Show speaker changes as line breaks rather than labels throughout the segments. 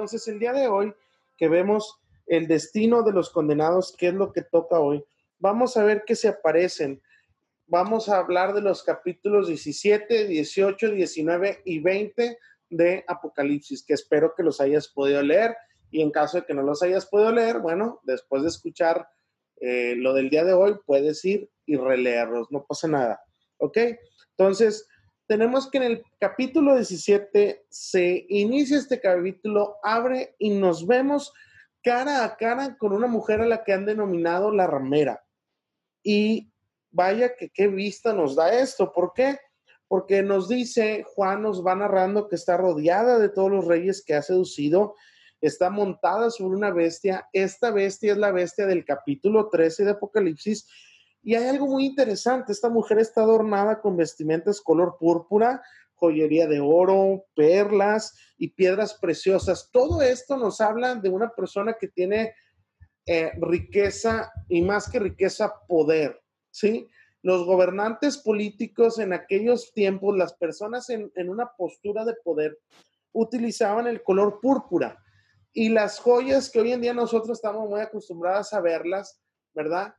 Entonces, el día de hoy que vemos el destino de los condenados, qué es lo que toca hoy, vamos a ver qué se aparecen. Vamos a hablar de los capítulos 17, 18, 19 y 20 de Apocalipsis, que espero que los hayas podido leer. Y en caso de que no los hayas podido leer, bueno, después de escuchar eh, lo del día de hoy, puedes ir y releerlos, no pasa nada. ¿Ok? Entonces, tenemos que en el capítulo 17 se inicia este capítulo, abre y nos vemos cara a cara con una mujer a la que han denominado la ramera. Y vaya que qué vista nos da esto. ¿Por qué? Porque nos dice, Juan nos va narrando que está rodeada de todos los reyes que ha seducido, está montada sobre una bestia. Esta bestia es la bestia del capítulo 13 de Apocalipsis. Y hay algo muy interesante, esta mujer está adornada con vestimentas color púrpura, joyería de oro, perlas y piedras preciosas. Todo esto nos habla de una persona que tiene eh, riqueza y más que riqueza, poder, ¿sí? Los gobernantes políticos en aquellos tiempos, las personas en, una postura de poder, utilizaban el color púrpura y las joyas que hoy en día nosotros estamos muy acostumbradas a verlas, ¿verdad?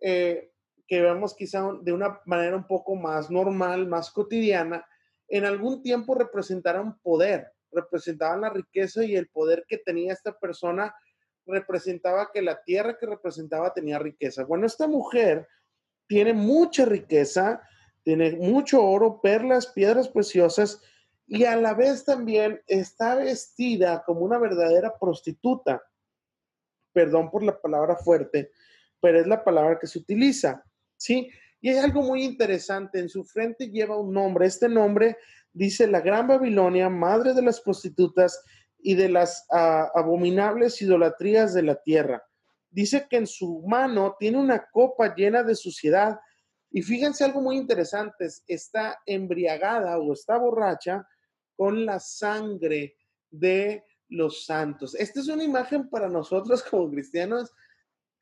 Eh, que vemos quizá de una manera un poco más normal, más cotidiana, en algún tiempo representaron poder, representaban la riqueza y el poder que tenía esta persona, representaba que la tierra que representaba tenía riqueza. Bueno, esta mujer tiene mucha riqueza, tiene mucho oro, perlas, piedras preciosas y a la vez también está vestida como una verdadera prostituta. Perdón por la palabra fuerte, pero es la palabra que se utiliza, ¿sí? Y hay algo muy interesante, en su frente lleva un nombre, este nombre dice la Gran Babilonia, madre de las prostitutas y de las ah, abominables idolatrías de la tierra. Dice que en su mano tiene una copa llena de suciedad y fíjense algo muy interesante, está embriagada o está borracha con la sangre de los santos. Esta es una imagen para nosotros como cristianos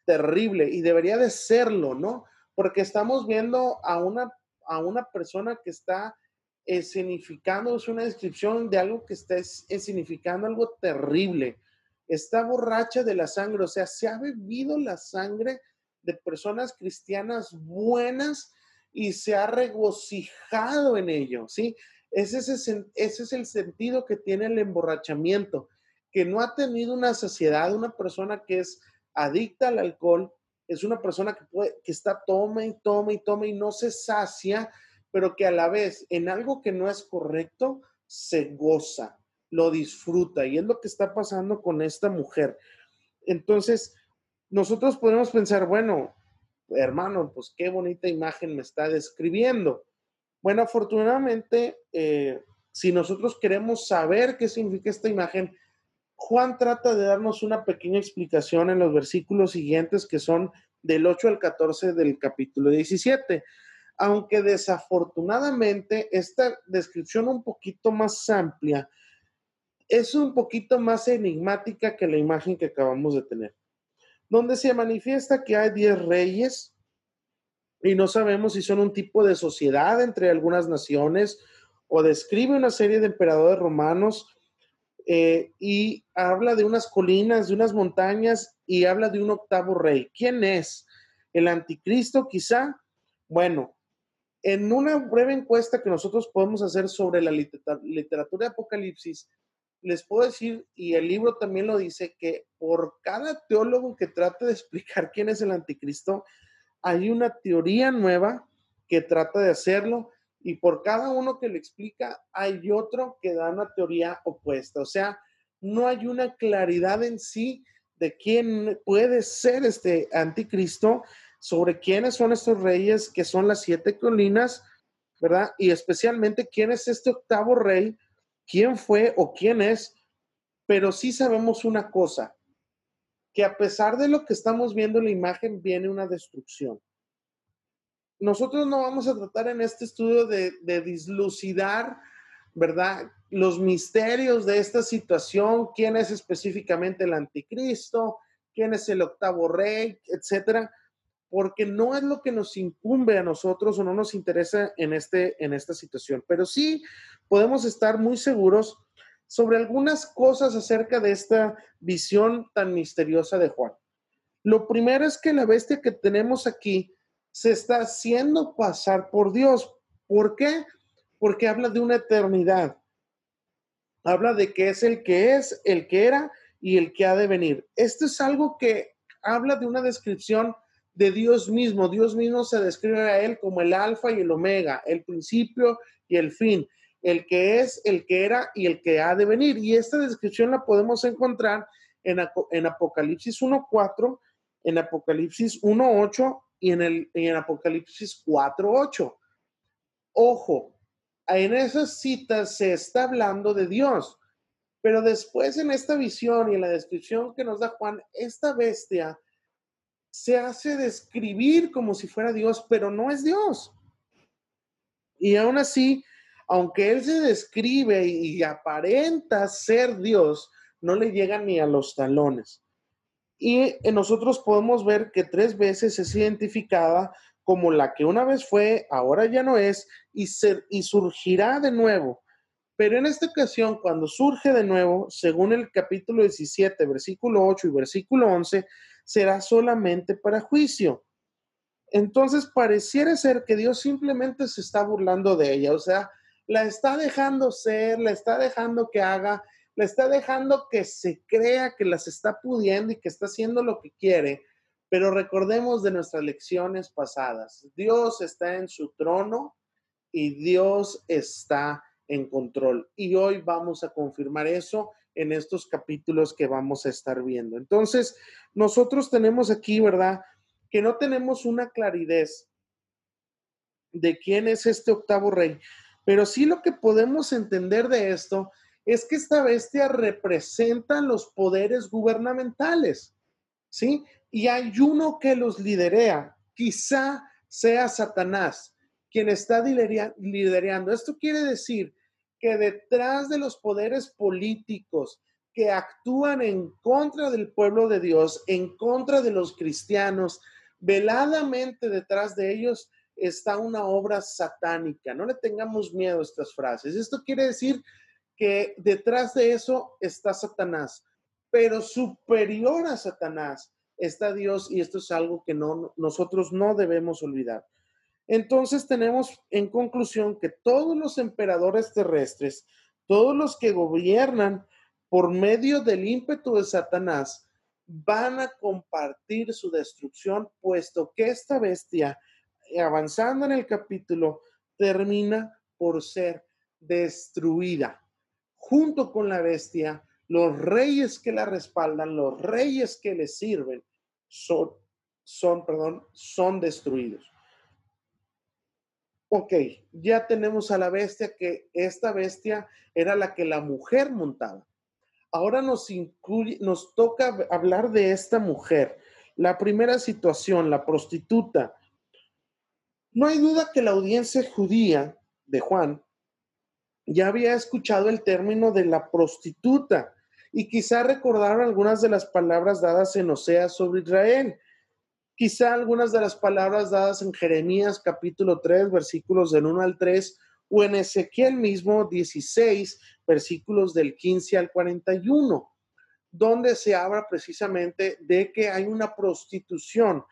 terrible y debería de serlo, ¿no? Porque estamos viendo a una, a una persona que está escenificando, es una descripción de algo que está escenificando algo terrible. Está borracha de la sangre, o sea, se ha bebido la sangre de personas cristianas buenas y se ha regocijado en ello, ¿sí? Ese es, ese es el sentido que tiene el emborrachamiento, que no ha tenido una saciedad, una persona que es adicta al alcohol, es una persona que, puede, que está tome y tome y tome y no se sacia, pero que a la vez en algo que no es correcto se goza, lo disfruta y es lo que está pasando con esta mujer. Entonces, nosotros podemos pensar, bueno, hermano, pues qué bonita imagen me está describiendo. Bueno, afortunadamente, eh, si nosotros queremos saber qué significa esta imagen, Juan trata de darnos una pequeña explicación en los versículos siguientes que son del 8 al 14 del capítulo 17. Aunque desafortunadamente esta descripción un poquito más amplia es un poquito más enigmática que la imagen que acabamos de tener, donde se manifiesta que hay 10 reyes y no sabemos si son un tipo de sociedad entre algunas naciones o describe una serie de emperadores romanos eh, y habla de unas colinas, de unas montañas y habla de un octavo rey. ¿Quién es? ¿El anticristo quizá? Bueno, en una breve encuesta que nosotros podemos hacer sobre la literatura de Apocalipsis, les puedo decir, y el libro también lo dice, que por cada teólogo que trate de explicar quién es el anticristo, hay una teoría nueva que trata de hacerlo y por cada uno que lo explica hay otro que da una teoría opuesta. O sea, no hay una claridad en sí de quién puede ser este anticristo, sobre quiénes son estos reyes que son las siete colinas, ¿verdad? Y especialmente quién es este octavo rey, quién fue o quién es, pero sí sabemos una cosa, que a pesar de lo que estamos viendo en la imagen, viene una destrucción nosotros no vamos a tratar en este estudio de, dislucidar, ¿verdad? Los misterios de esta situación, quién es específicamente el anticristo, quién es el octavo rey, etcétera, porque no es lo que nos incumbe a nosotros o no nos interesa en, este, en esta situación. Pero sí podemos estar muy seguros sobre algunas cosas acerca de esta visión tan misteriosa de Juan. Lo primero es que la bestia que tenemos aquí se está haciendo pasar por Dios. ¿Por qué? Porque habla de una eternidad. Habla de que es el que es, el que era y el que ha de venir. Esto es algo que habla de una descripción de Dios mismo. Dios mismo se describe a él como el alfa y el omega, el principio y el fin el que es, el que era y el que ha de venir. Y esta descripción la podemos encontrar en, en Apocalipsis 1.4, en Apocalipsis 1.8 y en, el, en Apocalipsis 4.8. Ojo, en esas citas se está hablando de Dios, pero después en esta visión y en la descripción que nos da Juan, esta bestia se hace describir como si fuera Dios, pero no es Dios. Y aún así, aunque él se describe y aparenta ser Dios, no le llega ni a los talones. Y nosotros podemos ver que tres veces es identificada como la que una vez fue, ahora ya no es, y, y surgirá de nuevo. Pero en esta ocasión, cuando surge de nuevo, según el capítulo 17, versículo 8 y versículo 11, será solamente para juicio. Entonces pareciera ser que Dios simplemente se está burlando de ella, o sea, la está dejando ser, la está dejando que haga, la está dejando que se crea que las está pudiendo y que está haciendo lo que quiere. Pero recordemos de nuestras lecciones pasadas, Dios está en su trono y Dios está en control. Y hoy vamos a confirmar eso en estos capítulos que vamos a estar viendo. Entonces, nosotros tenemos aquí, ¿verdad? Que no tenemos una claridad de quién es este octavo rey, pero sí lo que podemos entender de esto es que esta bestia representa los poderes gubernamentales, ¿sí? Y hay uno que los liderea, quizá sea Satanás, quien está liderando. Esto quiere decir que detrás de los poderes políticos que actúan en contra del pueblo de Dios, en contra de los cristianos, veladamente detrás de ellos está una obra satánica. No le tengamos miedo a estas frases. Esto quiere decir que detrás de eso está Satanás, pero superior a Satanás está Dios y esto es algo que no, nosotros no debemos olvidar. Entonces tenemos en conclusión que todos los emperadores terrestres, todos los que gobiernan por medio del ímpetu de Satanás, van a compartir su destrucción, puesto que esta bestia avanzando en el capítulo, termina por ser destruida. Junto con la bestia, los reyes que la respaldan, los reyes que le sirven, son, son, perdón, son destruidos. Ok, ya tenemos a la bestia que esta bestia era la que la mujer montaba. Ahora nos, nos toca hablar de esta mujer. La primera situación, la prostituta, no hay duda que la audiencia judía de Juan ya había escuchado el término de la prostituta y quizá recordaron algunas de las palabras dadas en Oseas sobre Israel, quizá algunas de las palabras dadas en Jeremías capítulo 3, versículos del 1 al 3, o en Ezequiel mismo 16, versículos del 15 al 41, donde se habla precisamente de que hay una prostitución.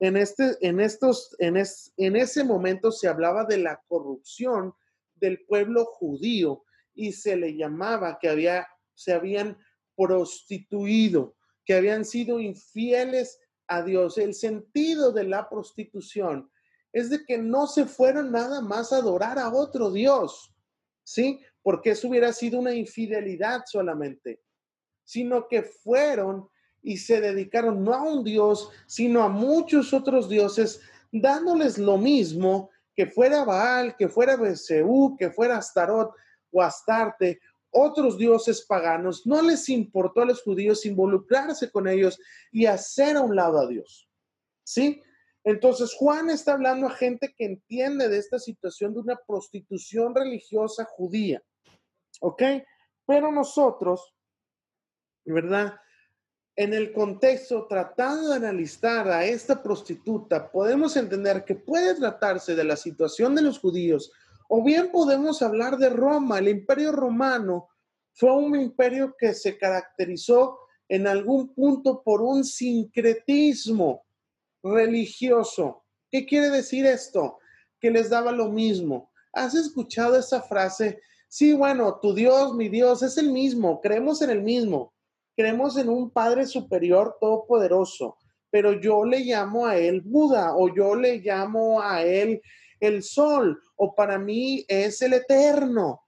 En, este, en, estos, en, en ese momento se hablaba de la corrupción del pueblo judío y se le llamaba que había, se habían prostituido, que habían sido infieles a Dios. El sentido de la prostitución es de que no se fueron nada más a adorar a otro Dios, ¿sí? Porque eso hubiera sido una infidelidad solamente, sino que fueron y se dedicaron no a un dios, sino a muchos otros dioses, dándoles lo mismo, que fuera Baal, que fuera Beseú, que fuera Astarot o Astarte, otros dioses paganos. No les importó a los judíos involucrarse con ellos y hacer a un lado a Dios. ¿Sí? Entonces Juan está hablando a gente que entiende de esta situación de una prostitución religiosa judía. ¿Ok? Pero nosotros, ¿verdad? En el contexto, tratando de analizar a esta prostituta, podemos entender que puede tratarse de la situación de los judíos, o bien podemos hablar de Roma, el imperio romano, fue un imperio que se caracterizó en algún punto por un sincretismo religioso. ¿Qué quiere decir esto? Que les daba lo mismo. ¿Has escuchado esa frase? Sí, bueno, tu Dios, mi Dios, es el mismo, creemos en el mismo, creemos en un Padre Superior Todopoderoso, pero yo le llamo a él Buda o yo le llamo a él el Sol o para mí es el Eterno.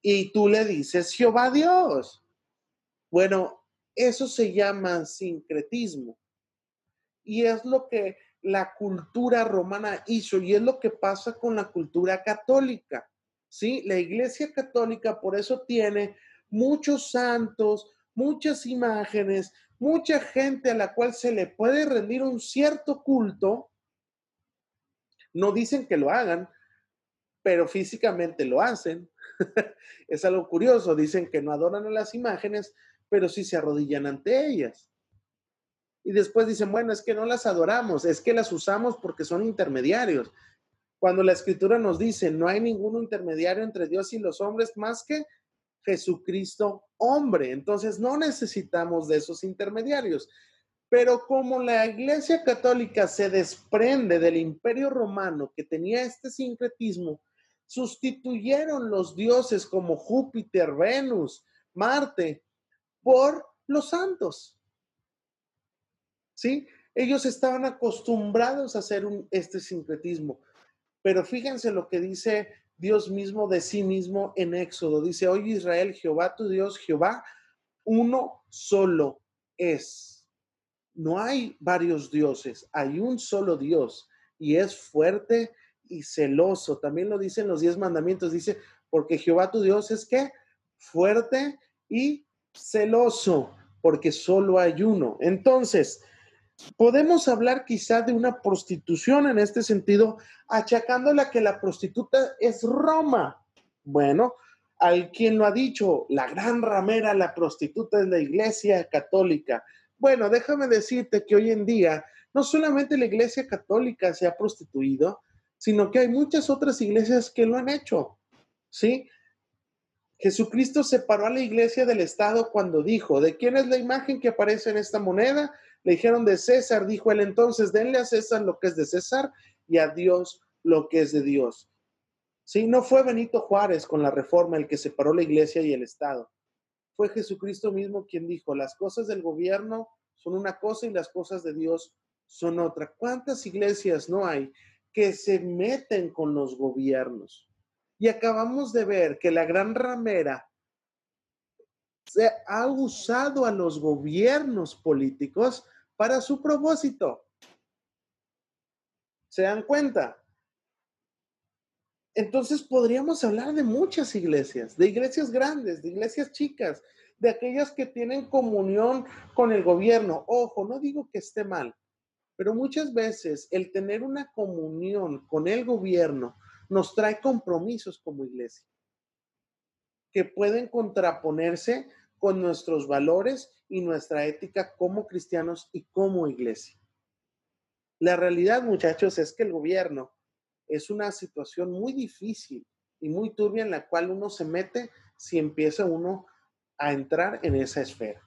Y tú le dices Jehová Dios. Bueno, eso se llama sincretismo. Y es lo que la cultura romana hizo y es lo que pasa con la cultura católica. ¿Sí? La Iglesia Católica por eso tiene muchos santos, muchas imágenes, mucha gente a la cual se le puede rendir un cierto culto. No dicen que lo hagan, pero físicamente lo hacen. es algo curioso, dicen que no adoran a las imágenes, pero sí se arrodillan ante ellas. Y después dicen, bueno, es que no las adoramos, es que las usamos porque son intermediarios. Cuando la escritura nos dice, no hay ningún intermediario entre Dios y los hombres más que Jesucristo hombre. Entonces no necesitamos de esos intermediarios. Pero como la Iglesia Católica se desprende del imperio romano que tenía este sincretismo, sustituyeron los dioses como Júpiter, Venus, Marte, por los santos. ¿Sí? Ellos estaban acostumbrados a hacer un, este sincretismo. Pero fíjense lo que dice Dios mismo de sí mismo en Éxodo. Dice, oye Israel, Jehová tu Dios, Jehová, uno solo es. No hay varios dioses, hay un solo Dios y es fuerte y celoso. También lo dicen los diez mandamientos. Dice, porque Jehová tu Dios es que fuerte y celoso, porque solo hay uno. Entonces, podemos hablar quizá de una prostitución en este sentido, achacándola que la prostituta es Roma. Bueno, al quien lo ha dicho, la gran ramera, la prostituta es la iglesia católica. Bueno, déjame decirte que hoy en día no solamente la iglesia católica se ha prostituido, sino que hay muchas otras iglesias que lo han hecho. ¿Sí? Jesucristo separó a la iglesia del Estado cuando dijo, ¿de quién es la imagen que aparece en esta moneda? Le dijeron de César, dijo él entonces, denle a César lo que es de César y a Dios lo que es de Dios. Sí, no fue Benito Juárez con la reforma el que separó la iglesia y el Estado. Fue Jesucristo mismo quien dijo, las cosas del gobierno son una cosa y las cosas de Dios son otra. ¿Cuántas iglesias no hay que se meten con los gobiernos? Y acabamos de ver que la gran ramera se ha usado a los gobiernos políticos para su propósito. ¿Se dan cuenta? Entonces podríamos hablar de muchas iglesias, de iglesias grandes, de iglesias chicas, de aquellas que tienen comunión con el gobierno. Ojo, no digo que esté mal, pero muchas veces el tener una comunión con el gobierno nos trae compromisos como iglesia que pueden contraponerse con nuestros valores y nuestra ética como cristianos y como iglesia. La realidad, muchachos, es que el gobierno es una situación muy difícil y muy turbia en la cual uno se mete si empieza uno a entrar en esa esfera.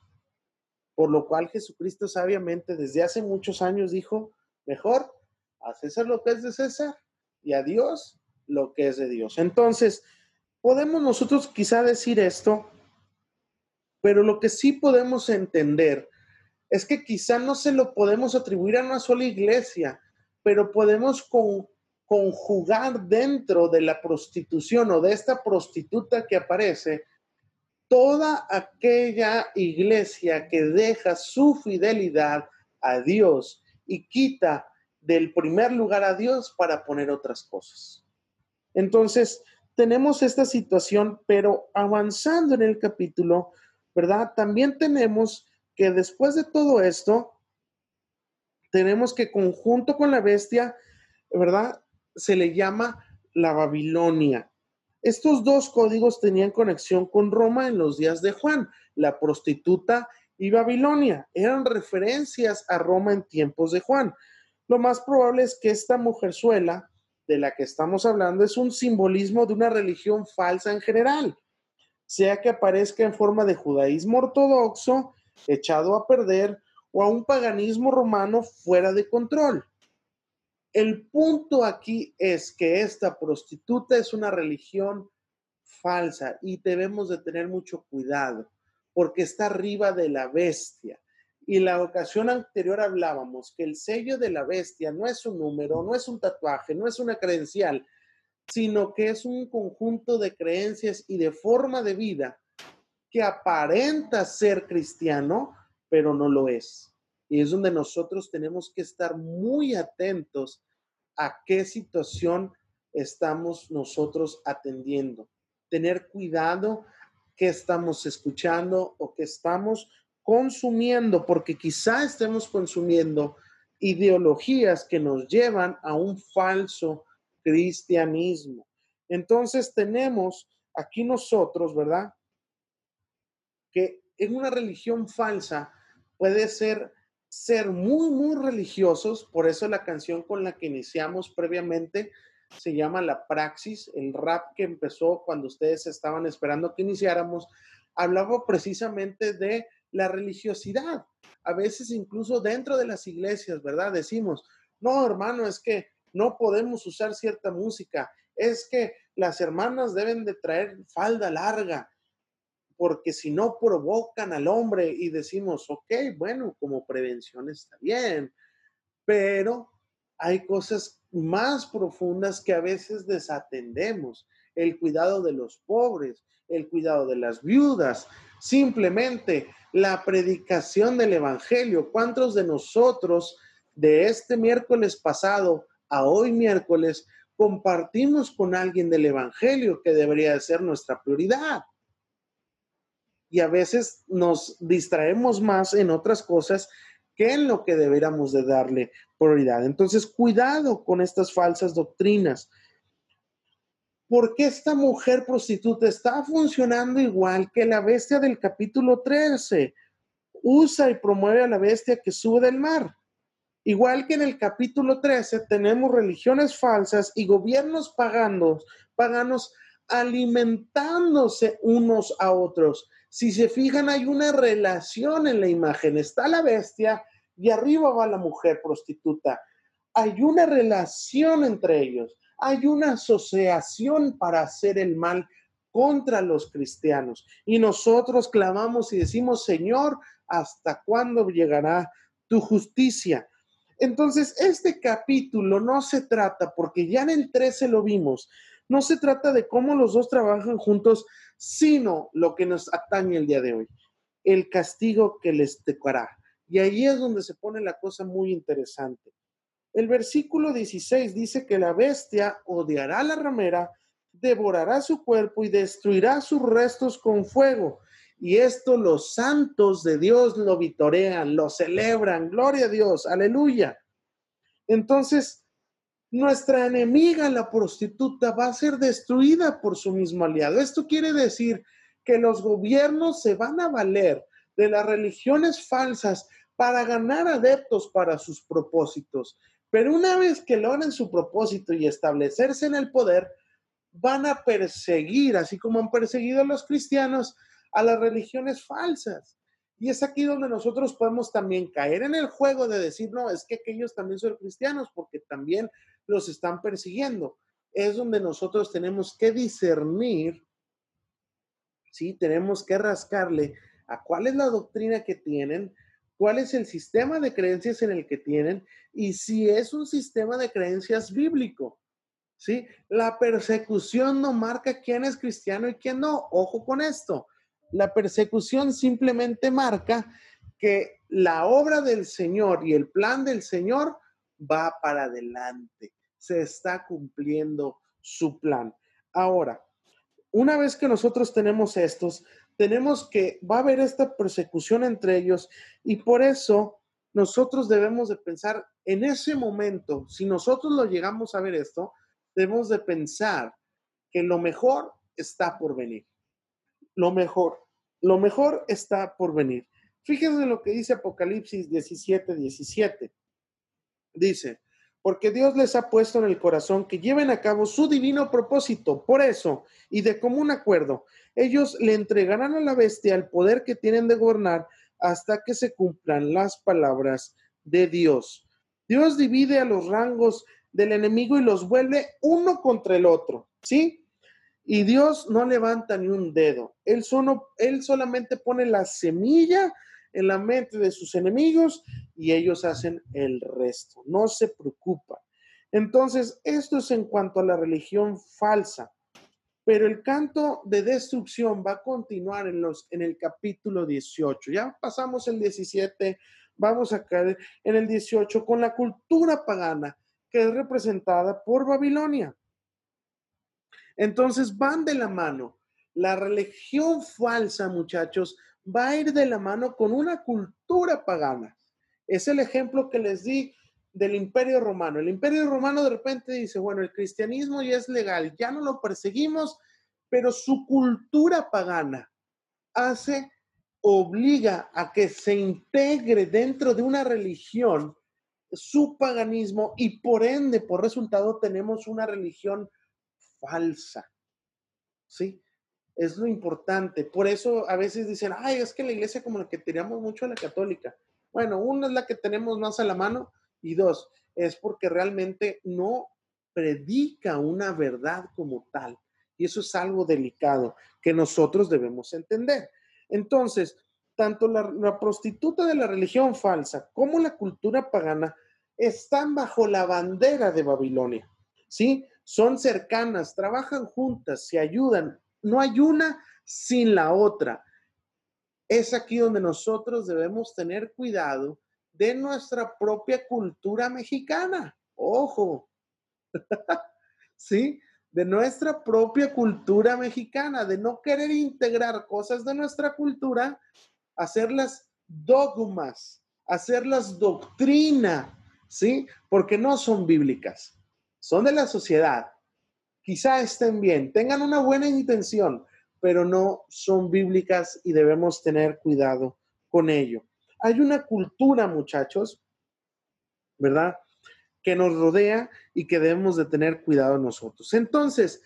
Por lo cual Jesucristo sabiamente desde hace muchos años dijo, mejor a César lo que es de César y a Dios lo que es de Dios. Entonces, podemos nosotros quizá decir esto pero lo que sí podemos entender es que quizá no se lo podemos atribuir a una sola iglesia, pero podemos conjugar dentro de la prostitución o de esta prostituta que aparece toda aquella iglesia que deja su fidelidad a Dios y quita del primer lugar a Dios para poner otras cosas. Entonces, tenemos esta situación, pero avanzando en el capítulo, ¿verdad? También tenemos que después de todo esto, tenemos que conjunto con la bestia, ¿verdad? Se le llama la Babilonia. Estos dos códigos tenían conexión con Roma en los días de Juan, la prostituta y Babilonia. Eran referencias a Roma en tiempos de Juan. Lo más probable es que esta mujerzuela de la que estamos hablando es un simbolismo de una religión falsa en general sea que aparezca en forma de judaísmo ortodoxo, echado a perder, o a un paganismo romano fuera de control. El punto aquí es que esta prostituta es una religión falsa y debemos de tener mucho cuidado porque está arriba de la bestia. Y la ocasión anterior hablábamos que el sello de la bestia no es un número, no es un tatuaje, no es una credencial, sino que es un conjunto de creencias y de forma de vida que aparenta ser cristiano, pero no lo es. Y es donde nosotros tenemos que estar muy atentos a qué situación estamos nosotros atendiendo. Tener cuidado qué estamos escuchando o qué estamos consumiendo, porque quizá estemos consumiendo ideologías que nos llevan a un falso cristianismo. Entonces tenemos aquí nosotros, ¿verdad? Que en una religión falsa puede ser ser muy, muy religiosos, por eso la canción con la que iniciamos previamente se llama La Praxis, el rap que empezó cuando ustedes estaban esperando que iniciáramos, hablaba precisamente de la religiosidad. A veces incluso dentro de las iglesias, ¿verdad? Decimos, no, hermano, es que no podemos usar cierta música, es que las hermanas deben de traer falda larga, porque si no provocan al hombre y decimos, ok, bueno, como prevención está bien, pero hay cosas más profundas que a veces desatendemos, el cuidado de los pobres, el cuidado de las viudas, simplemente la predicación del Evangelio. ¿Cuántos de nosotros de este miércoles pasado a hoy miércoles compartimos con alguien del Evangelio que debería ser nuestra prioridad? y a veces nos distraemos más en otras cosas que en lo que deberíamos de darle prioridad. Entonces, cuidado con estas falsas doctrinas. Porque esta mujer prostituta está funcionando igual que la bestia del capítulo 13. Usa y promueve a la bestia que sube del mar. Igual que en el capítulo 13 tenemos religiones falsas y gobiernos paganos, paganos alimentándose unos a otros si se fijan, hay una relación en la imagen. Está la bestia y arriba va la mujer prostituta. Hay una relación entre ellos. Hay una asociación para hacer el mal contra los cristianos. Y nosotros clamamos y decimos, Señor, ¿hasta cuándo llegará tu justicia? Entonces, este capítulo no se trata, porque ya en el 13 lo vimos, no se trata de cómo los dos trabajan juntos, sino lo que nos atañe el día de hoy, el castigo que les tocará. Y ahí es donde se pone la cosa muy interesante. El versículo 16 dice que la bestia odiará a la ramera, devorará su cuerpo y destruirá sus restos con fuego. Y esto los santos de Dios lo vitorean, lo celebran. Gloria a Dios, aleluya. Entonces, nuestra enemiga, la prostituta, va a ser destruida por su mismo aliado. Esto quiere decir que los gobiernos se van a valer de las religiones falsas para ganar adeptos para sus propósitos. Pero una vez que logren su propósito y establecerse en el poder, van a perseguir, así como han perseguido a los cristianos, a las religiones falsas. Y es aquí donde nosotros podemos también caer en el juego de decir, no, es que aquellos también son cristianos, porque también los están persiguiendo. Es donde nosotros tenemos que discernir, ¿sí? Tenemos que rascarle a cuál es la doctrina que tienen, cuál es el sistema de creencias en el que tienen y si es un sistema de creencias bíblico. ¿Sí? La persecución no marca quién es cristiano y quién no. Ojo con esto. La persecución simplemente marca que la obra del Señor y el plan del Señor va para adelante se está cumpliendo su plan. Ahora, una vez que nosotros tenemos estos, tenemos que va a haber esta persecución entre ellos y por eso nosotros debemos de pensar en ese momento, si nosotros lo llegamos a ver esto, debemos de pensar que lo mejor está por venir. Lo mejor, lo mejor está por venir. Fíjense lo que dice Apocalipsis 17, 17. Dice, porque Dios les ha puesto en el corazón que lleven a cabo su divino propósito. Por eso, y de común acuerdo, ellos le entregarán a la bestia el poder que tienen de gobernar hasta que se cumplan las palabras de Dios. Dios divide a los rangos del enemigo y los vuelve uno contra el otro, ¿sí? Y Dios no levanta ni un dedo. Él, solo, él solamente pone la semilla en la mente de sus enemigos y ellos hacen el resto. No se preocupa. Entonces, esto es en cuanto a la religión falsa. Pero el canto de destrucción va a continuar en, los, en el capítulo 18. Ya pasamos el 17, vamos a caer en el 18 con la cultura pagana que es representada por Babilonia. Entonces van de la mano. La religión falsa, muchachos, va a ir de la mano con una cultura pagana. Es el ejemplo que les di del imperio romano. El imperio romano de repente dice, bueno, el cristianismo ya es legal, ya no lo perseguimos, pero su cultura pagana hace, obliga a que se integre dentro de una religión su paganismo y por ende, por resultado, tenemos una religión falsa. ¿Sí? Es lo importante. Por eso a veces dicen, ay, es que la iglesia como la que tiramos mucho a la católica. Bueno, una es la que tenemos más a la mano y dos, es porque realmente no predica una verdad como tal. Y eso es algo delicado que nosotros debemos entender. Entonces, tanto la, prostituta de la religión falsa como la cultura pagana están bajo la bandera de Babilonia. ¿Sí? Son cercanas, trabajan juntas, se ayudan. No hay una sin la otra. Es aquí donde nosotros debemos tener cuidado de nuestra propia cultura mexicana. Ojo. ¿Sí? de nuestra propia cultura mexicana, de no querer integrar cosas de nuestra cultura, hacerlas dogmas, hacerlas doctrina, ¿sí? Porque no son bíblicas, son de la sociedad. Quizá estén bien, tengan una buena intención, pero no son bíblicas y debemos tener cuidado con ello. Hay una cultura, muchachos, ¿verdad? que nos rodea y que debemos de tener cuidado nosotros. Entonces,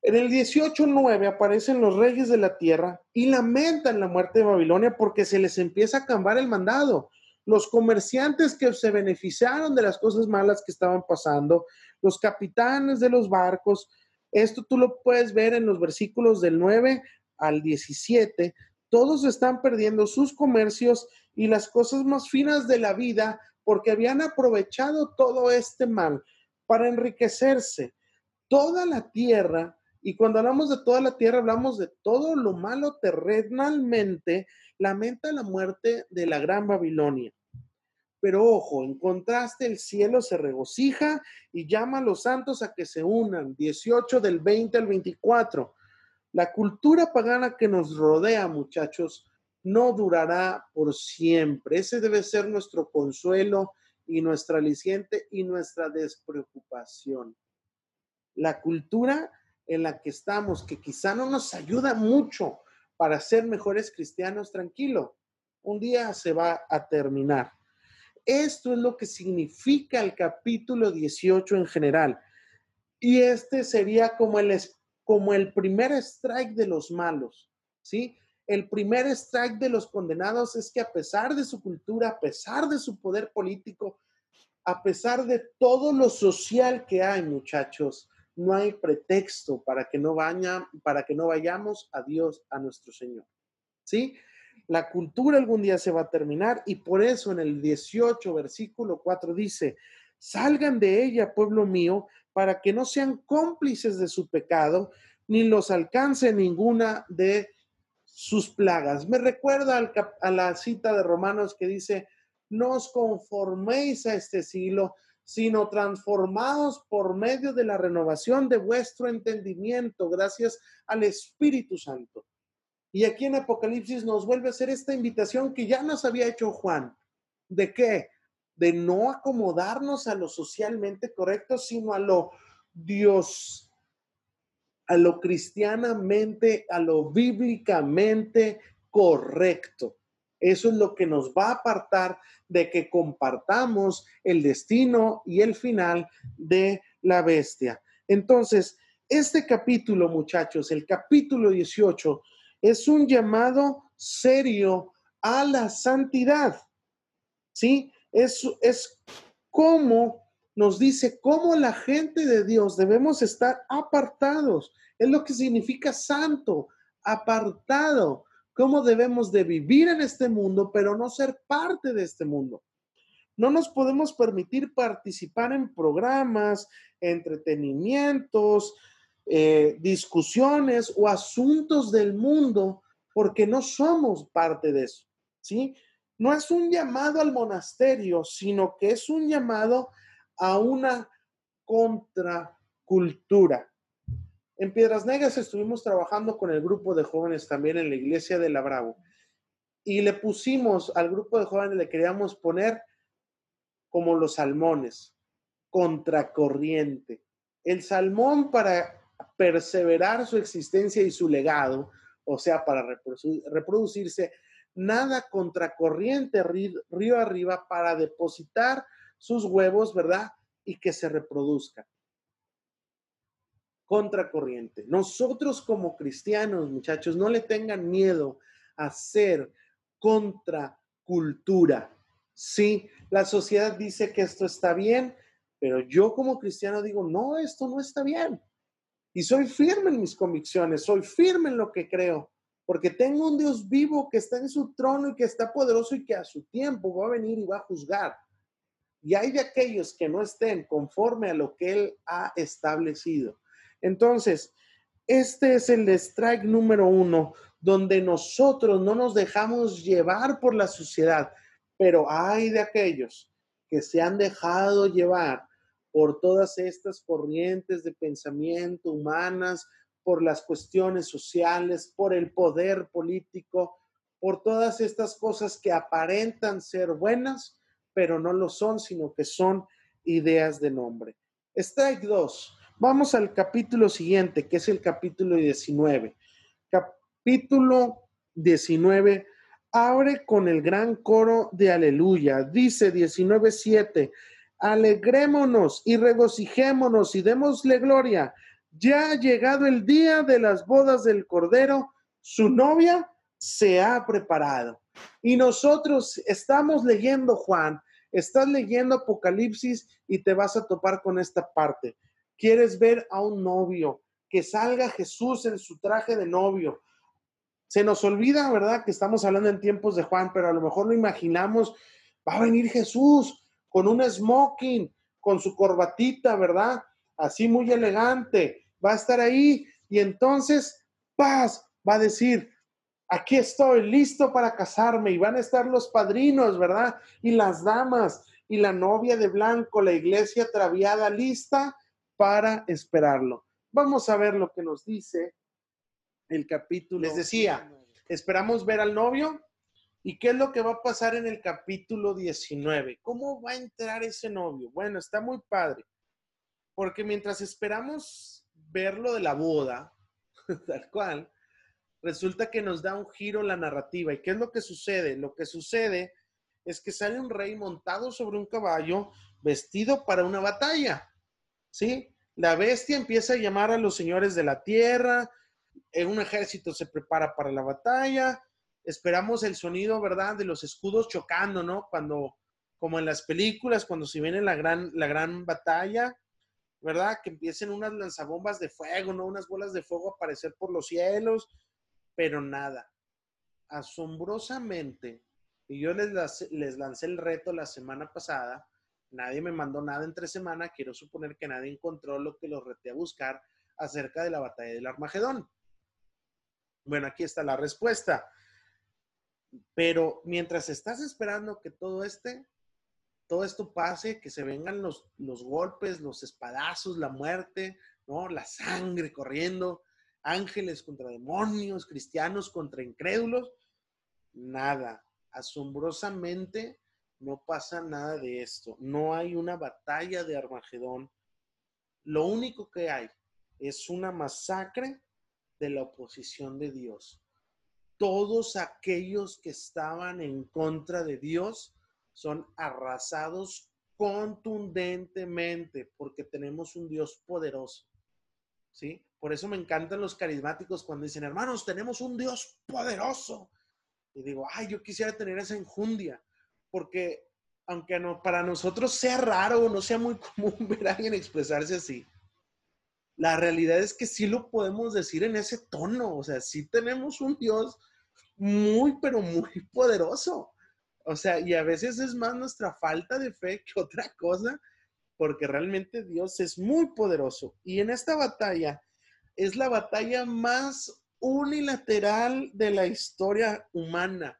en el 18.9 aparecen los reyes de la tierra y lamentan la muerte de Babilonia porque se les empieza a cambiar el mandado. Los comerciantes que se beneficiaron de las cosas malas que estaban pasando, los capitanes de los barcos, esto tú lo puedes ver en los versículos del 9 al 17, todos están perdiendo sus comercios y las cosas más finas de la vida porque habían aprovechado todo este mal para enriquecerse. Toda la tierra, y cuando hablamos de toda la tierra, hablamos de todo lo malo terrenalmente, lamenta la muerte de la gran Babilonia. Pero ojo, en contraste, el cielo se regocija y llama a los santos a que se unan. 18 del 20 al 24. La cultura pagana que nos rodea, muchachos, no durará por siempre. Ese debe ser nuestro consuelo y nuestra aliciente y nuestra despreocupación. La cultura en la que estamos, que quizá no nos ayuda mucho para ser mejores cristianos, tranquilo, un día se va a terminar. Esto es lo que significa el capítulo 18 en general. Y este sería como el, como el primer strike de los malos, ¿sí? el primer strike de los condenados es que a pesar de su cultura, a pesar de su poder político, a pesar de todo lo social que hay, muchachos, no hay pretexto para que no vaya, para que no vayamos a Dios, a nuestro Señor. ¿Sí? La cultura algún día se va a terminar y por eso en el 18 versículo 4 dice, salgan de ella, pueblo mío, para que no sean cómplices de su pecado, ni los alcance ninguna de sus plagas. Me recuerda a la cita de Romanos que dice, no os conforméis a este siglo, sino transformados por medio de la renovación de vuestro entendimiento, gracias al Espíritu Santo. Y aquí en Apocalipsis nos vuelve a hacer esta invitación que ya nos había hecho Juan. ¿De qué? De no acomodarnos a lo socialmente correcto, sino a lo Dios a lo cristianamente, a lo bíblicamente correcto. Eso es lo que nos va a apartar de que compartamos el destino y el final de la bestia. Entonces, este capítulo, muchachos, el capítulo 18, es un llamado serio a la santidad. ¿Sí? Es, es como nos dice cómo la gente de Dios debemos estar apartados. Es lo que significa santo, apartado. Cómo debemos de vivir en este mundo, pero no ser parte de este mundo. No nos podemos permitir participar en programas, entretenimientos, eh, discusiones o asuntos del mundo porque no somos parte de eso, ¿sí? No es un llamado al monasterio, sino que es un llamado a una contracultura. En Piedras Negras estuvimos trabajando con el grupo de jóvenes también en la iglesia de La Bravo y le pusimos al grupo de jóvenes, le queríamos poner como los salmones, contracorriente. El salmón para perseverar su existencia y su legado, o sea, para reproducirse, nada contracorriente río arriba para depositar sus huevos, ¿verdad? Y que se reproduzca. Contracorriente. Nosotros como cristianos, muchachos, no le tengan miedo a ser contracultura. Sí, la sociedad dice que esto está bien, pero yo como cristiano digo, no, esto no está bien. Y soy firme en mis convicciones, soy firme en lo que creo, porque tengo un Dios vivo que está en su trono y que está poderoso y que a su tiempo va a venir y va a juzgar. Y hay de aquellos que no estén conforme a lo que Él ha establecido. Entonces, este es el strike número uno, donde nosotros no nos dejamos llevar por la sociedad, pero hay de aquellos que se han dejado llevar por todas estas corrientes de pensamiento humanas, por las cuestiones sociales, por el poder político, por todas estas cosas que aparentan ser buenas, pero no lo son, sino que son ideas de nombre. Strike 2. Vamos al capítulo siguiente, que es el capítulo 19. Capítulo 19 abre con el gran coro de aleluya. Dice 19.7, alegrémonos y regocijémonos y démosle gloria. Ya ha llegado el día de las bodas del Cordero, su novia se ha preparado. Y nosotros estamos leyendo Juan, estás leyendo Apocalipsis y te vas a topar con esta parte. Quieres ver a un novio, que salga Jesús en su traje de novio. Se nos olvida, ¿verdad? Que estamos hablando en tiempos de Juan, pero a lo mejor lo imaginamos, va a venir Jesús con un smoking, con su corbatita, ¿verdad? Así muy elegante, va a estar ahí y entonces, paz, va a decir, aquí estoy listo para casarme y van a estar los padrinos, ¿verdad? Y las damas y la novia de blanco, la iglesia traviada lista para esperarlo. Vamos a ver lo que nos dice el capítulo. Les decía, esperamos ver al novio, ¿Y qué es lo que va a pasar en el capítulo 19? ¿Cómo va a entrar ese novio? Bueno, está muy padre, porque mientras esperamos verlo de la boda, tal cual, resulta que nos da un giro la narrativa. ¿Y qué es lo que sucede? Lo que sucede es que sale un rey montado sobre un caballo, vestido para una batalla. ¿Sí? La bestia empieza a llamar a los señores de la tierra, un ejército se prepara para la batalla, esperamos el sonido, ¿verdad? De los escudos chocando, ¿no? Cuando, como en las películas, cuando se viene la gran, la gran batalla, ¿verdad? Que empiecen unas lanzabombas de fuego, ¿no? Unas bolas de fuego a aparecer por los cielos, pero nada. Asombrosamente, y yo les, les lancé el reto la semana pasada, nadie me mandó nada entre semana, quiero suponer que nadie encontró lo que los reté a buscar acerca de la batalla del Armagedón. Bueno, aquí está la respuesta. Pero mientras estás esperando que todo este, todo esto pase, que se vengan los, los golpes, los espadazos, la muerte, ¿no? La sangre corriendo, ángeles contra demonios, cristianos contra incrédulos, nada. Asombrosamente no pasa nada de esto. No hay una batalla de Armagedón. Lo único que hay es una masacre de la oposición de Dios todos aquellos que estaban en contra de Dios son arrasados contundentemente porque tenemos un Dios poderoso. ¿Sí? Por eso me encantan los carismáticos cuando dicen, hermanos, tenemos un Dios poderoso. Y digo, ay, yo quisiera tener esa enjundia, porque aunque no, para nosotros sea raro, no sea muy común ver a alguien expresarse así, la realidad es que sí lo podemos decir en ese tono, o sea, sí tenemos un Dios muy, pero muy poderoso. O sea, y a veces es más nuestra falta de fe que otra cosa, porque realmente Dios es muy poderoso. Y en esta batalla es la batalla más unilateral de la historia humana.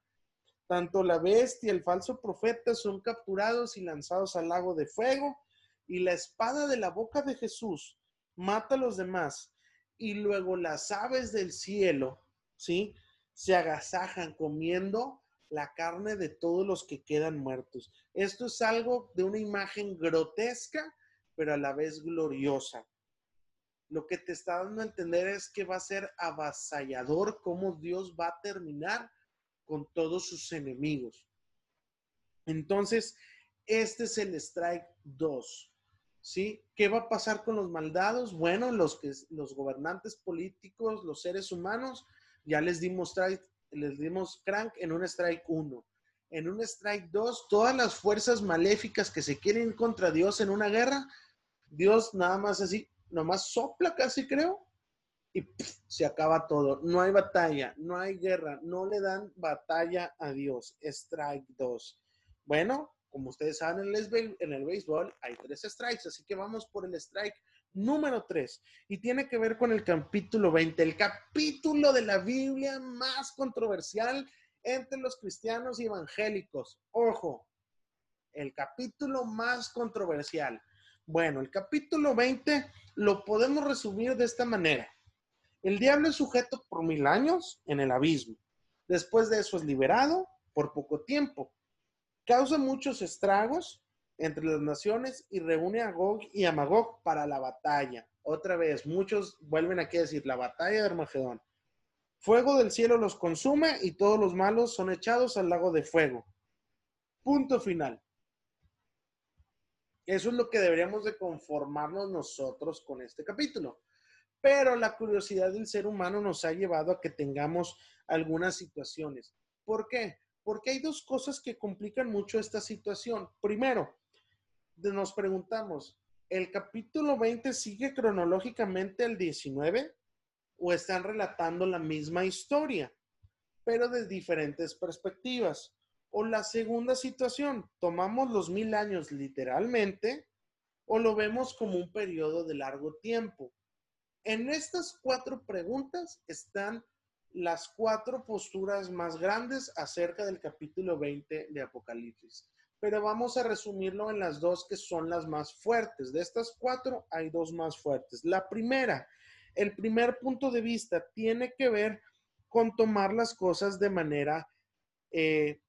Tanto la bestia y el falso profeta son capturados y lanzados al lago de fuego, y la espada de la boca de Jesús mata a los demás, y luego las aves del cielo, ¿sí? Se agasajan comiendo la carne de todos los que quedan muertos. Esto es algo de una imagen grotesca, pero a la vez gloriosa. Lo que te está dando a entender es que va a ser avasallador cómo Dios va a terminar con todos sus enemigos. Entonces, este es el strike 2. ¿Sí? ¿Qué va a pasar con los maldados? Bueno, los, que, los gobernantes políticos, los seres humanos, ya les dimos, les dimos crank en un strike 1. En un strike 2, todas las fuerzas maléficas que se quieren contra Dios en una guerra, Dios nada más así, nomás sopla casi creo, y se acaba todo. No hay batalla, no hay guerra, no le dan batalla a Dios. Strike 2. Bueno, como ustedes saben, en el, béisbol hay tres strikes, así que vamos por el strike número 3 y tiene que ver con el capítulo 20, el capítulo de la Biblia más controversial entre los cristianos y evangélicos. Ojo, el capítulo más controversial. Bueno, el capítulo 20 lo podemos resumir de esta manera. El diablo es sujeto por mil años en el abismo. Después de eso es liberado por poco tiempo. Causa muchos estragos entre las naciones y reúne a Gog y a Magog para la batalla. Otra vez, muchos vuelven aquí a decir la batalla de Armagedón. Fuego del cielo los consume y todos los malos son echados al lago de fuego. Punto final. Eso es lo que deberíamos de conformarnos nosotros con este capítulo. Pero la curiosidad del ser humano nos ha llevado a que tengamos algunas situaciones. ¿Por qué? Porque hay dos cosas que complican mucho esta situación. Primero, nos preguntamos, ¿el capítulo 20 sigue cronológicamente el 19 o están relatando la misma historia, pero de diferentes perspectivas? O la segunda situación, tomamos los mil años literalmente o lo vemos como un periodo de largo tiempo. En estas cuatro preguntas están las cuatro posturas más grandes acerca del capítulo 20 de Apocalipsis pero vamos a resumirlo en las dos que son las más fuertes. De estas cuatro hay dos más fuertes. La primera, el primer punto de vista tiene que ver con tomar las cosas de manera eh,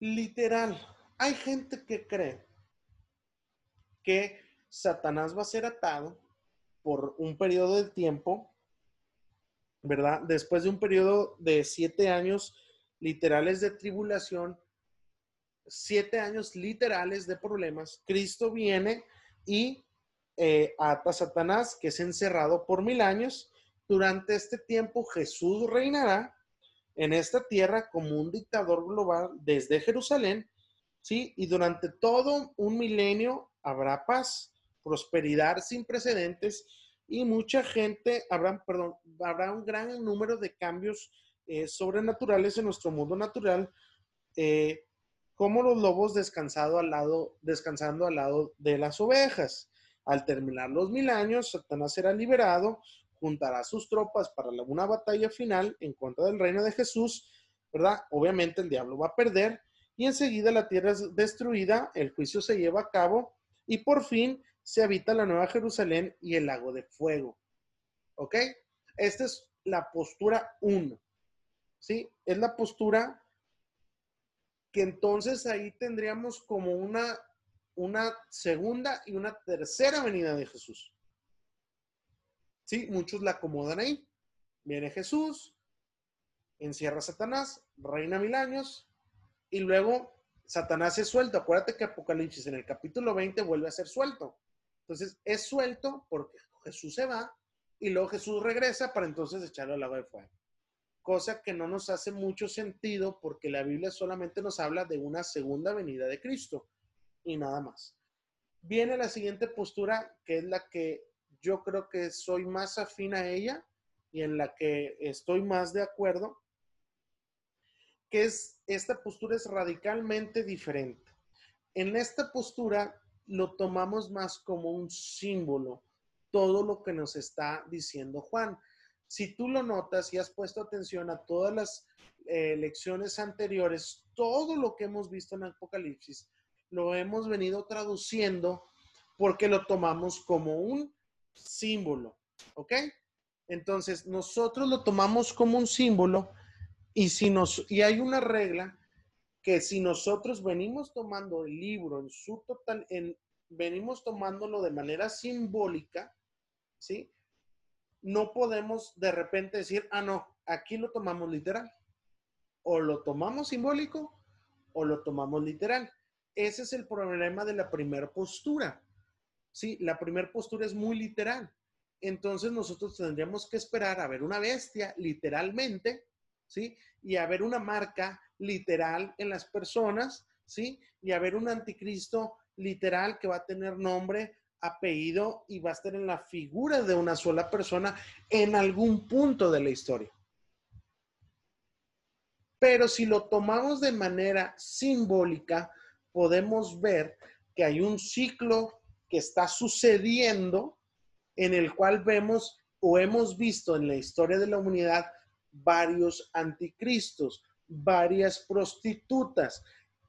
literal. Hay gente que cree que Satanás va a ser atado por un periodo de tiempo, ¿verdad? Después de un periodo de siete años literales de tribulación, siete años literales de problemas, Cristo viene y eh, ata a Satanás, que es encerrado por mil años. Durante este tiempo Jesús reinará en esta tierra como un dictador global desde Jerusalén, ¿sí? Y durante todo un milenio habrá paz, prosperidad sin precedentes y mucha gente, habrá, perdón, habrá un gran número de cambios eh, sobrenaturales en nuestro mundo natural, eh, como los lobos descansado al lado, descansando al lado de las ovejas. Al terminar los mil años, Satanás será liberado, juntará sus tropas para una batalla final en contra del reino de Jesús, ¿verdad? Obviamente el diablo va a perder y enseguida la tierra es destruida, el juicio se lleva a cabo y por fin se habita la nueva Jerusalén y el lago de fuego. ¿Ok? Esta es la postura uno. ¿Sí? Es la postura que entonces ahí tendríamos como una, una segunda y una tercera venida de Jesús. Sí, muchos la acomodan ahí. Viene Jesús, encierra a Satanás, reina mil años y luego Satanás es suelto. Acuérdate que Apocalipsis en el capítulo 20 vuelve a ser suelto. Entonces es suelto porque Jesús se va y luego Jesús regresa para entonces echarlo al agua de fuego. Cosa que no nos hace mucho sentido porque la Biblia solamente nos habla de una segunda venida de Cristo y nada más. Viene la siguiente postura que es la que yo creo que soy más afín a ella y en la que estoy más de acuerdo, que es esta postura es radicalmente diferente. En esta postura lo tomamos más como un símbolo, todo lo que nos está diciendo Juan. Si tú lo notas y has puesto atención a todas las eh, lecciones anteriores, todo lo que hemos visto en Apocalipsis, lo hemos venido traduciendo porque lo tomamos como un símbolo, ¿ok? Entonces, nosotros lo tomamos como un símbolo y, si nos, y hay una regla que si nosotros venimos tomando el libro en su total, en, venimos tomándolo de manera simbólica, ¿sí? No podemos de repente decir, ah, no, aquí lo tomamos literal. O lo tomamos simbólico o lo tomamos literal. Ese es el problema de la primera postura. Sí, la primera postura es muy literal. Entonces nosotros tendríamos que esperar a ver una bestia literalmente, ¿sí? Y a ver una marca literal en las personas, ¿sí? Y a ver un anticristo literal que va a tener nombre, apellido y va a estar en la figura de una sola persona en algún punto de la historia. Pero si lo tomamos de manera simbólica, podemos ver que hay un ciclo que está sucediendo en el cual vemos o hemos visto en la historia de la humanidad varios anticristos, varias prostitutas.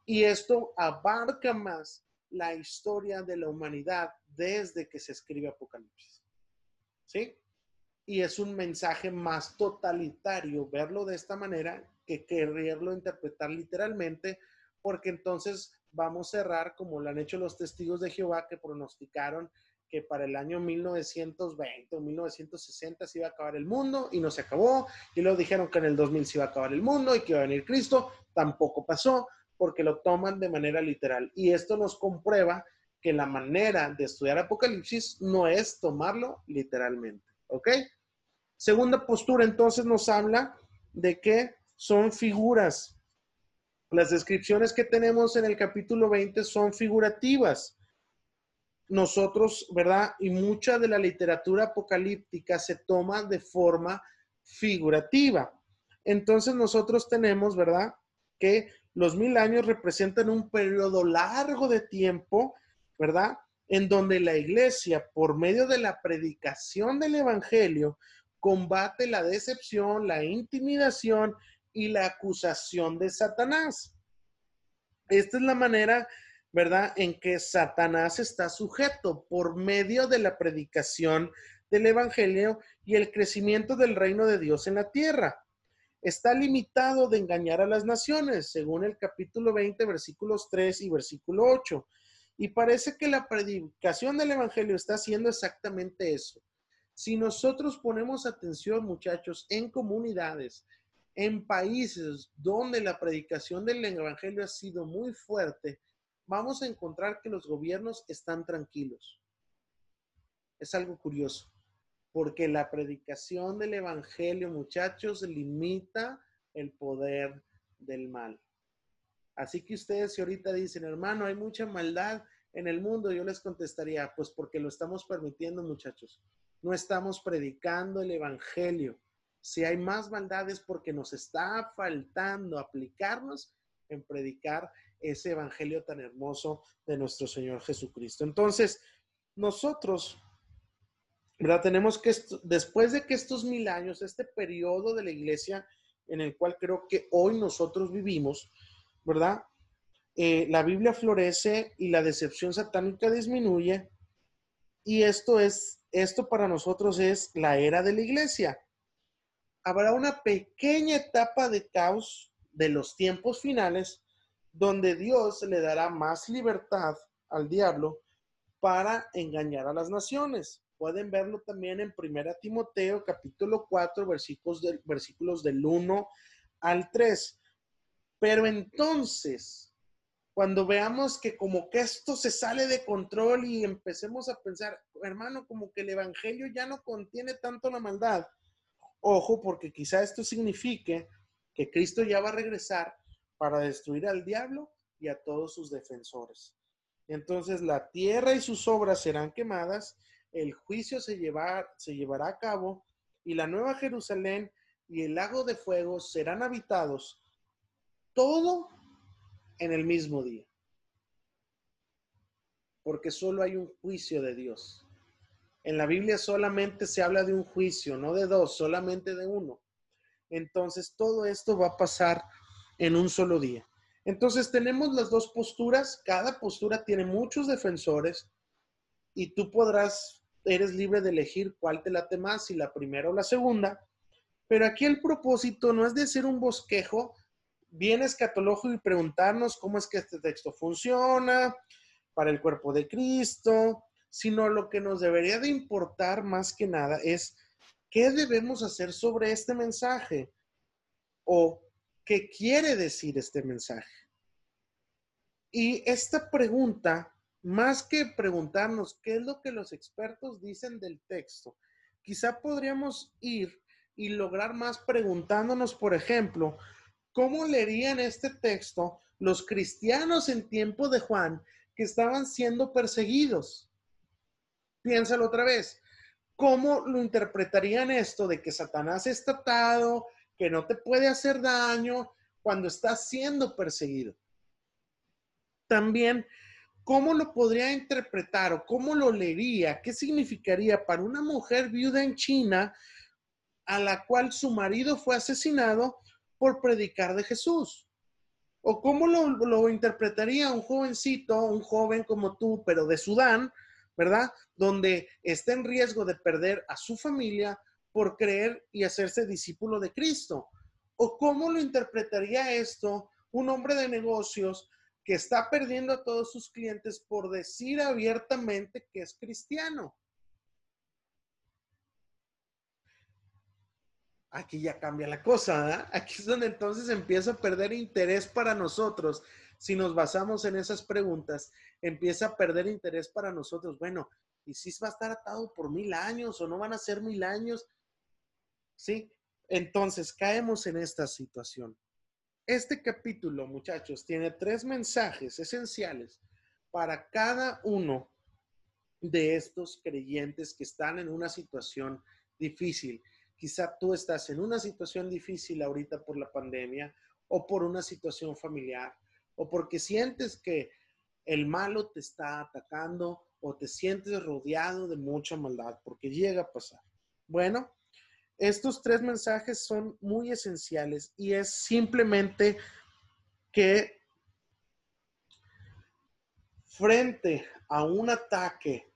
Y esto abarca más la historia de la humanidad desde que se escribe Apocalipsis. ¿Sí? Y es un mensaje más totalitario verlo de esta manera que quererlo interpretar literalmente, porque entonces vamos a cerrar como lo han hecho los testigos de Jehová que pronosticaron que para el año 1920 o 1960 se iba a acabar el mundo y no se acabó. Y luego dijeron que en el 2000 se iba a acabar el mundo y que iba a venir Cristo. Tampoco pasó porque lo toman de manera literal. Y esto nos comprueba que la manera de estudiar Apocalipsis no es tomarlo literalmente. ¿Ok? Segunda postura entonces nos habla de que son figuras. Las descripciones que tenemos en el capítulo 20 son figurativas nosotros, ¿verdad? Y mucha de la literatura apocalíptica se toma de forma figurativa. Entonces nosotros tenemos, ¿verdad? Que los mil años representan un periodo largo de tiempo, ¿verdad? En donde la iglesia, por medio de la predicación del Evangelio, combate la decepción, la intimidación y la acusación de Satanás. Esta es la manera ¿verdad? En que Satanás está sujeto por medio de la predicación del Evangelio y el crecimiento del reino de Dios en la tierra. Está limitado de engañar a las naciones, según el capítulo 20, versículos 3 y versículo 8. Y parece que la predicación del Evangelio está haciendo exactamente eso. Si nosotros ponemos atención, muchachos, en comunidades, en países donde la predicación del Evangelio ha sido muy fuerte, vamos a encontrar que los gobiernos están tranquilos. Es algo curioso, porque la predicación del Evangelio, muchachos, limita el poder del mal. Así que ustedes si ahorita dicen, hermano, hay mucha maldad en el mundo, yo les contestaría, pues porque lo estamos permitiendo, muchachos. No estamos predicando el Evangelio. Si hay más maldad es porque nos está faltando aplicarnos en predicar ese evangelio tan hermoso de nuestro Señor Jesucristo. Entonces, nosotros, ¿verdad? Tenemos que, después de que estos mil años, este periodo de la iglesia en el cual creo que hoy nosotros vivimos, ¿verdad? Eh, la Biblia florece y la decepción satánica disminuye. Y esto es, esto para nosotros es la era de la iglesia. Habrá una pequeña etapa de caos de los tiempos finales donde Dios le dará más libertad al diablo para engañar a las naciones. Pueden verlo también en 1 Timoteo capítulo 4 versículos del, versículos del 1 al 3. Pero entonces, cuando veamos que como que esto se sale de control y empecemos a pensar, hermano, como que el Evangelio ya no contiene tanto la maldad, ojo, porque quizá esto signifique que Cristo ya va a regresar para destruir al diablo y a todos sus defensores. Entonces la tierra y sus obras serán quemadas, el juicio se, se llevará a cabo y la nueva Jerusalén y el lago de fuego serán habitados, todo en el mismo día. Porque solo hay un juicio de Dios. En la Biblia solamente se habla de un juicio, no de dos, solamente de uno. Entonces todo esto va a pasar en un solo día. Entonces tenemos las dos posturas, cada postura tiene muchos defensores y tú podrás, eres libre de elegir cuál te late más, si la primera o la segunda, pero aquí el propósito no es de ser un bosquejo bien escatológico y preguntarnos cómo es que este texto funciona para el cuerpo de Cristo, sino lo que nos debería de importar más que nada es qué debemos hacer sobre este mensaje o qué quiere decir este mensaje. Y esta pregunta, más que preguntarnos qué es lo que los expertos dicen del texto, quizá podríamos ir y lograr más preguntándonos, por ejemplo, ¿cómo leerían este texto los cristianos en tiempo de Juan que estaban siendo perseguidos? Piénsalo otra vez. ¿Cómo lo interpretarían esto de que Satanás es tratado, que no te puede hacer daño cuando estás siendo perseguido? También, ¿cómo lo podría interpretar o cómo lo leería? ¿Qué significaría para una mujer viuda en China a la cual su marido fue asesinado por predicar de Jesús? ¿O cómo lo, lo interpretaría un jovencito, un joven como tú, pero de Sudán, ¿verdad? Donde está en riesgo de perder a su familia por creer y hacerse discípulo de Cristo. ¿O cómo lo interpretaría esto un hombre de negocios que está perdiendo a todos sus clientes por decir abiertamente que es cristiano? Aquí ya cambia la cosa, Aquí es donde entonces empieza a perder interés para nosotros si nos basamos en esas preguntas, empieza a perder interés para nosotros. Bueno, ¿y si va a estar atado por mil años o no van a ser mil años? ¿Sí? Entonces caemos en esta situación. Este capítulo, muchachos, tiene tres mensajes esenciales para cada uno de estos creyentes que están en una situación difícil. Quizá tú estás en una situación difícil ahorita por la pandemia o por una situación familiar o porque sientes que el malo te está atacando o te sientes rodeado de mucha maldad, porque llega a pasar. Bueno, estos tres mensajes son muy esenciales y es simplemente que frente a un ataque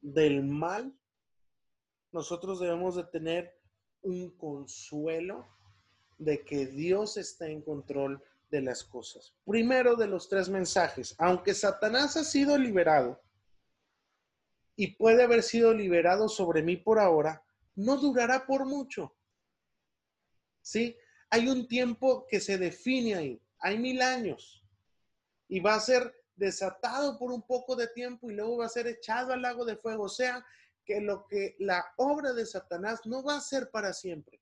del mal, nosotros debemos de tener un consuelo de que Dios está en control de las cosas. Primero de los tres mensajes, aunque Satanás ha sido liberado y puede haber sido liberado sobre mí por ahora, no durará por mucho. ¿Sí? Hay un tiempo que se define ahí, hay mil años y va a ser desatado por un poco de tiempo y luego va a ser echado al lago de fuego. O sea, que lo que la obra de Satanás no va a ser para siempre.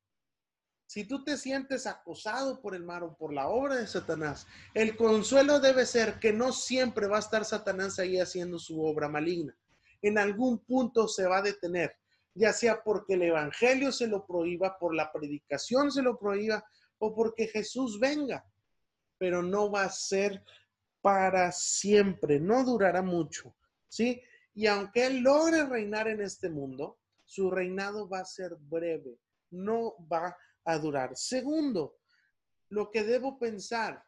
Si tú te sientes acosado por el mar o por la obra de Satanás, el consuelo debe ser que no siempre va a estar Satanás ahí haciendo su obra maligna. En algún punto se va a detener, ya sea porque el Evangelio se lo prohíba, por la predicación se lo prohíba o porque Jesús venga. Pero no va a ser para siempre, no durará mucho, ¿sí? Y aunque Él logre reinar en este mundo, su reinado va a ser breve, no va a durar. Segundo, lo que debo pensar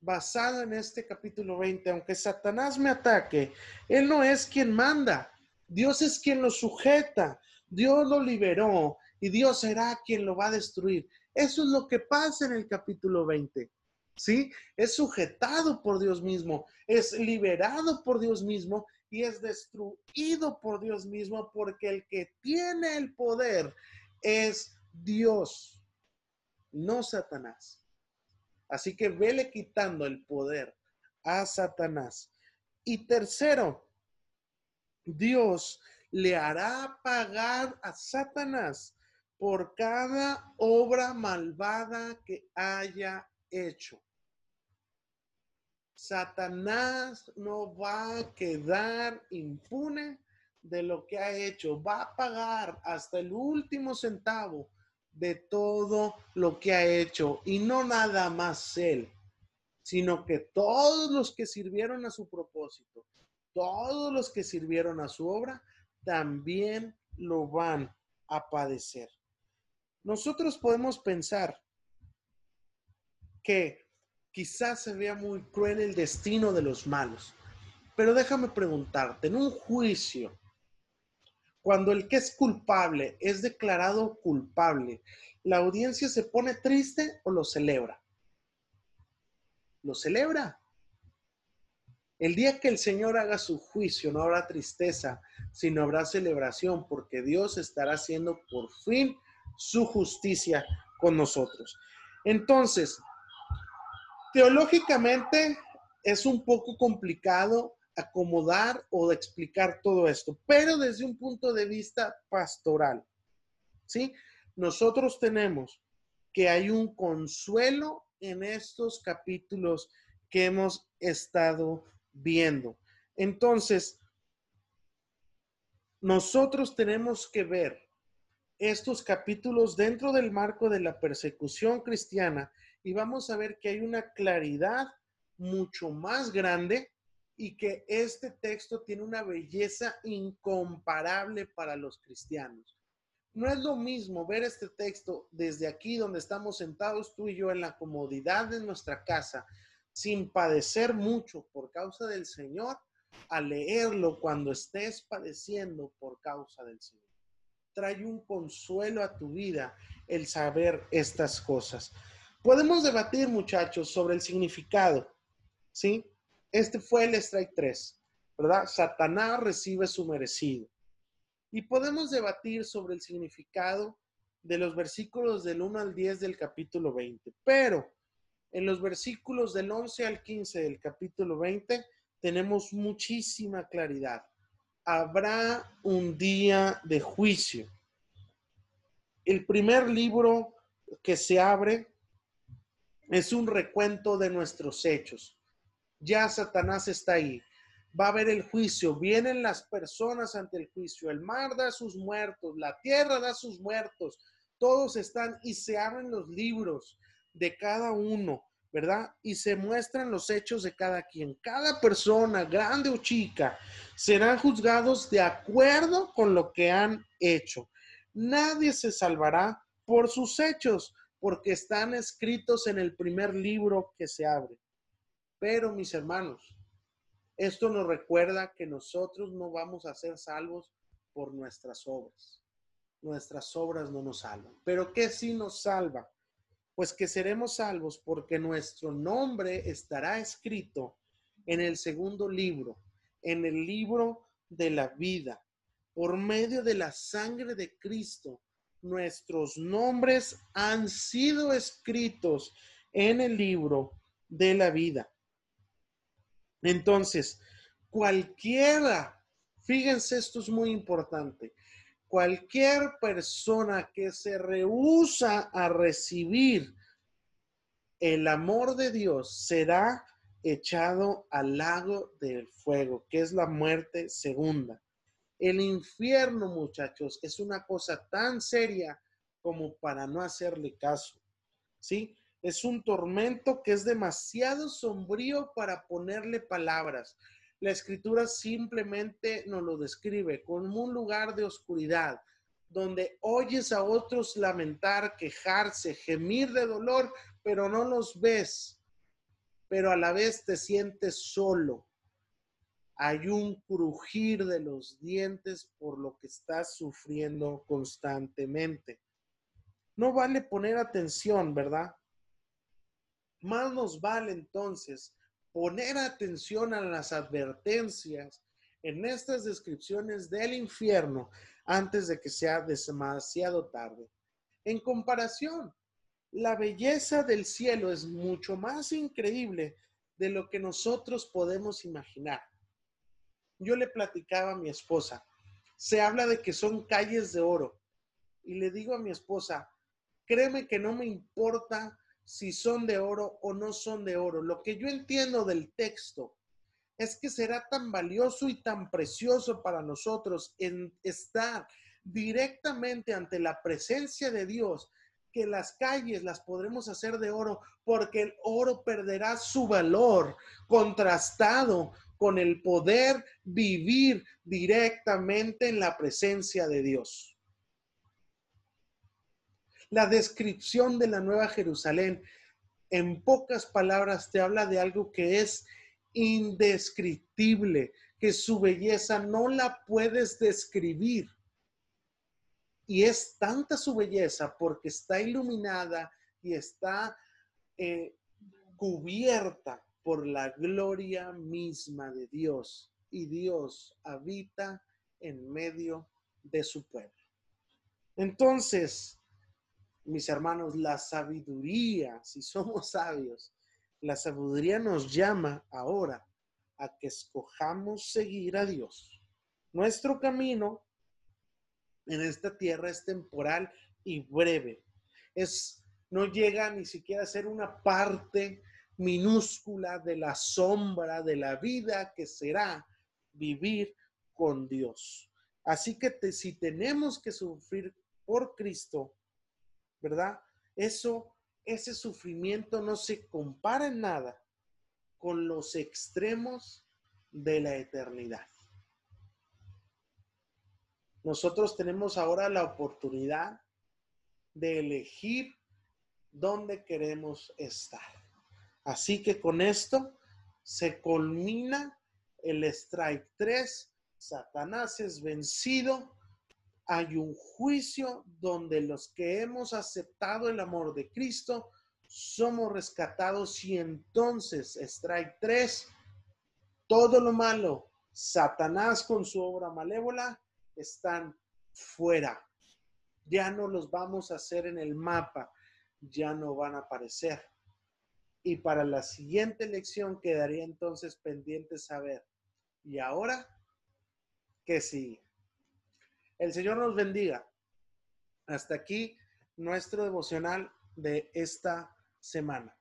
basado en este capítulo 20, aunque Satanás me ataque, Él no es quien manda, Dios es quien lo sujeta, Dios lo liberó y Dios será quien lo va a destruir. Eso es lo que pasa en el capítulo 20. ¿Sí? Es sujetado por Dios mismo, es liberado por Dios mismo y es destruido por Dios mismo porque el que tiene el poder es Dios no Satanás. Así que vele quitando el poder a Satanás. Y tercero, Dios le hará pagar a Satanás por cada obra malvada que haya hecho. Satanás no va a quedar impune de lo que ha hecho, va a pagar hasta el último centavo de todo lo que ha hecho y no nada más él, sino que todos los que sirvieron a su propósito, todos los que sirvieron a su obra, también lo van a padecer. Nosotros podemos pensar que quizás se vea muy cruel el destino de los malos, pero déjame preguntarte, en un juicio, cuando el que es culpable es declarado culpable, ¿la audiencia se pone triste o lo celebra? Lo celebra. El día que el Señor haga su juicio no habrá tristeza, sino habrá celebración, porque Dios estará haciendo por fin su justicia con nosotros. Entonces, teológicamente es un poco complicado acomodar o explicar todo esto, pero desde un punto de vista pastoral, ¿sí? Nosotros tenemos que hay un consuelo en estos capítulos que hemos estado viendo. Entonces, nosotros tenemos que ver estos capítulos dentro del marco de la persecución cristiana y vamos a ver que hay una claridad mucho más grande y que este texto tiene una belleza incomparable para los cristianos. No es lo mismo ver este texto desde aquí donde estamos sentados tú y yo en la comodidad de nuestra casa sin padecer mucho por causa del Señor, a leerlo cuando estés padeciendo por causa del Señor. Trae un consuelo a tu vida el saber estas cosas. Podemos debatir, muchachos, sobre el significado, ¿sí? Este fue el strike 3, ¿verdad? Satanás recibe su merecido. Y podemos debatir sobre el significado de los versículos del 1 al 10 del capítulo 20, pero en los versículos del 11 al 15 del capítulo 20 tenemos muchísima claridad. Habrá un día de juicio. El primer libro que se abre es un recuento de nuestros hechos. Ya Satanás está ahí. Va a haber el juicio. Vienen las personas ante el juicio. El mar da sus muertos. La tierra da sus muertos. Todos están y se abren los libros de cada uno, ¿verdad? Y se muestran los hechos de cada quien. Cada persona, grande o chica, serán juzgados de acuerdo con lo que han hecho. Nadie se salvará por sus hechos, porque están escritos en el primer libro que se abre. Pero, mis hermanos, esto nos recuerda que nosotros no vamos a ser salvos por nuestras obras. Nuestras obras no nos salvan. Pero ¿qué sí nos salva? Pues que seremos salvos porque nuestro nombre estará escrito en el segundo libro, en el libro de la vida. Por medio de la sangre de Cristo, nuestros nombres han sido escritos en el libro de la vida. Entonces, cualquiera, fíjense, esto es muy importante, cualquier persona que se rehúsa a recibir el amor de Dios será echado al lago del fuego, que es la muerte segunda. El infierno, muchachos, es una cosa tan seria como para no hacerle caso. ¿Sí? Es un tormento que es demasiado sombrío para ponerle palabras. La escritura simplemente nos lo describe como un lugar de oscuridad, donde oyes a otros lamentar, quejarse, gemir de dolor, pero no los ves, pero a la vez te sientes solo. Hay un crujir de los dientes por lo que estás sufriendo constantemente. No vale poner atención, ¿verdad? Más nos vale entonces poner atención a las advertencias en estas descripciones del infierno antes de que sea demasiado tarde. En comparación, La belleza del cielo es mucho más increíble de lo que nosotros podemos imaginar. Yo le platicaba a mi esposa, se habla de que son calles de oro, y le digo a mi esposa, créeme que no me importa si son de oro o no son de oro. Lo que yo entiendo del texto es que será tan valioso y tan precioso para nosotros en estar directamente ante la presencia de Dios que las calles las podremos hacer de oro porque el oro perderá su valor contrastado con el poder vivir directamente en la presencia de Dios. La descripción de la Nueva Jerusalén, en pocas palabras, te habla de algo que es indescriptible, que su belleza no la puedes describir. Y es tanta su belleza porque está iluminada y está eh, cubierta por la gloria misma de Dios. Y Dios habita en medio de su pueblo. Entonces, mis hermanos, la sabiduría, si somos sabios, la sabiduría nos llama ahora a que escojamos seguir a Dios. Nuestro camino en esta tierra es temporal y breve. Es no llega ni siquiera a ser una parte minúscula de la sombra de la vida que será vivir con Dios. Así que si tenemos que sufrir por Cristo, ¿verdad? Eso, ese sufrimiento no se compara en nada con los extremos de la eternidad. Nosotros tenemos ahora la oportunidad de elegir dónde queremos estar. Así que con esto se culmina el strike 3. Satanás es vencido. Hay un juicio donde los que hemos aceptado el amor de Cristo somos rescatados y entonces strike 3, todo lo malo, Satanás con su obra malévola están fuera. Ya no los vamos a hacer en el mapa, ya no van a aparecer. Y para la siguiente lección quedaría entonces pendiente saber, ¿y ahora qué sigue? El Señor nos bendiga. Hasta aquí nuestro devocional de esta semana.